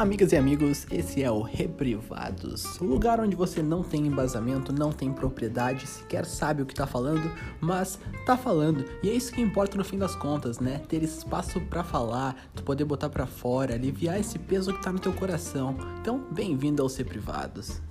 Amigas e amigos, esse é o Reprivados, o lugar onde você não tem embasamento, não tem propriedade, sequer sabe o que tá falando, mas tá falando. E é isso que importa no fim das contas, né? Ter espaço para falar, tu poder botar para fora, aliviar esse peso que tá no teu coração. Então, bem-vindo aos Reprivados.